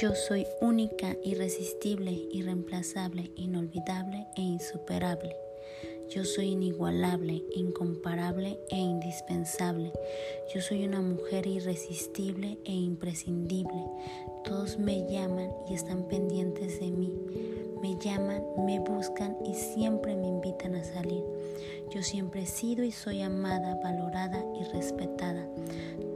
Yo soy única, irresistible, irreemplazable, inolvidable e insuperable. Yo soy inigualable, incomparable e indispensable. Yo soy una mujer irresistible e imprescindible. Todos me llaman y están pendientes de mí. Me llaman, me buscan y siempre me invitan a salir. Yo siempre he sido y soy amada, valorada y respetada.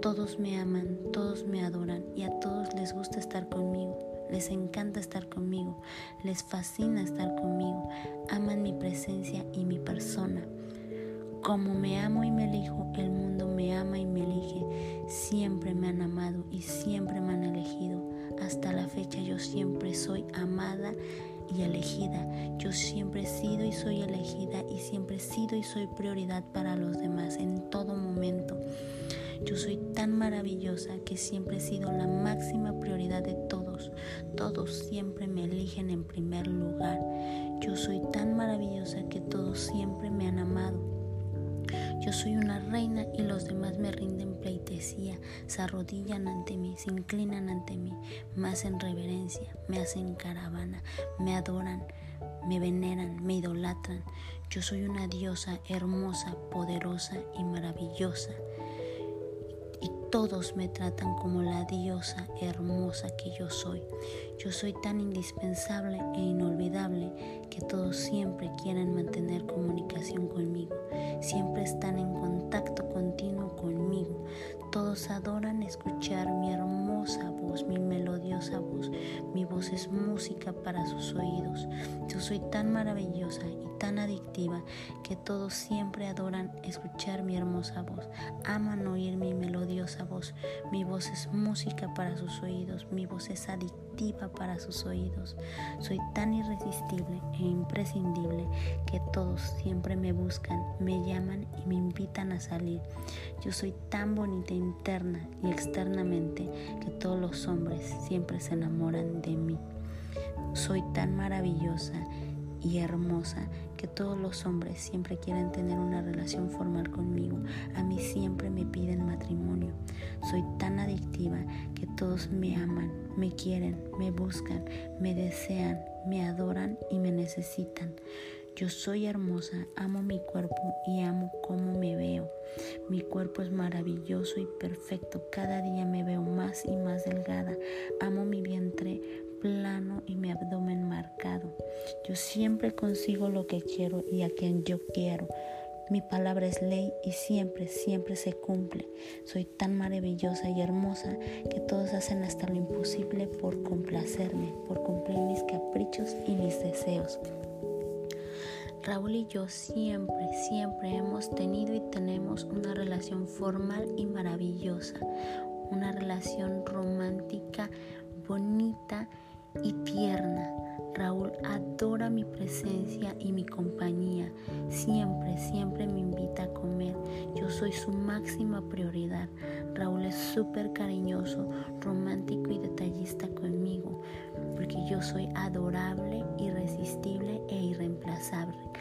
Todos me aman, todos me adoran y a todos les gusta estar conmigo. Les encanta estar conmigo, les fascina estar conmigo, aman mi presencia y mi persona. Como me amo y me elijo, el mundo me ama y me elige. Siempre me han amado y siempre me han elegido. Hasta la fecha yo siempre soy amada y elegida. Yo siempre he sido y soy elegida y siempre he sido y soy prioridad para los demás en todo momento. Yo soy tan maravillosa que siempre he sido la máxima prioridad de todos. Todos siempre me eligen en primer lugar. Yo soy tan maravillosa que todos siempre me han amado. Yo soy una reina y los demás me rinden se arrodillan ante mí, se inclinan ante mí, me hacen reverencia, me hacen caravana, me adoran, me veneran, me idolatran. Yo soy una diosa hermosa, poderosa y maravillosa y todos me tratan como la diosa hermosa que yo soy. Yo soy tan indispensable e inolvidable que todos siempre quieren mantener comunicación conmigo, siempre están en contacto. Adoran escuchar mi hermosa voz, mi melodiosa voz. Mi voz es música para sus oídos. Yo soy tan maravillosa y tan adictiva que todos siempre adoran escuchar mi hermosa voz. Aman oír mi melodiosa voz. Mi voz es música para sus oídos. Mi voz es adictiva para sus oídos. Soy tan irresistible e imprescindible que todos siempre me buscan, me llaman y me invitan a salir. Yo soy tan bonita interna y externamente que todos los hombres siempre se enamoran de mí. Soy tan maravillosa y hermosa que todos los hombres siempre quieren tener una relación formal conmigo. A mí siempre me piden matrimonio. Soy tan adictiva que todos me aman, me quieren, me buscan, me desean, me adoran y me necesitan. Yo soy hermosa, amo mi cuerpo y amo cómo me veo. Mi cuerpo es maravilloso y perfecto. Cada día me veo más y más delgada. Amo mi vientre plano y mi abdomen marcado. Yo siempre consigo lo que quiero y a quien yo quiero. Mi palabra es ley y siempre, siempre se cumple. Soy tan maravillosa y hermosa que todos hacen hasta lo imposible por complacerme, por cumplir mis caprichos y mis deseos. Raúl y yo siempre, siempre hemos tenido y tenemos una relación formal y maravillosa, una relación romántica, bonita y tierna. Raúl adora mi presencia y mi compañía. Siempre, siempre me invita a comer. Yo soy su máxima prioridad. Raúl es súper cariñoso, romántico y detallista conmigo, porque yo soy adorable, irresistible e irreemplazable.